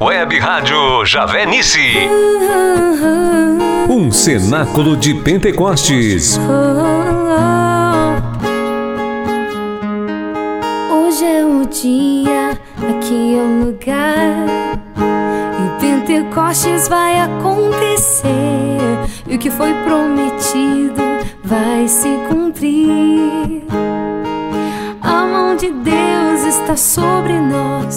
Web Rádio Javenice. Um cenáculo de Pentecostes. Hoje é o dia, aqui é o lugar. E Pentecostes vai acontecer. E o que foi prometido vai se cumprir. A mão de Deus está sobre nós.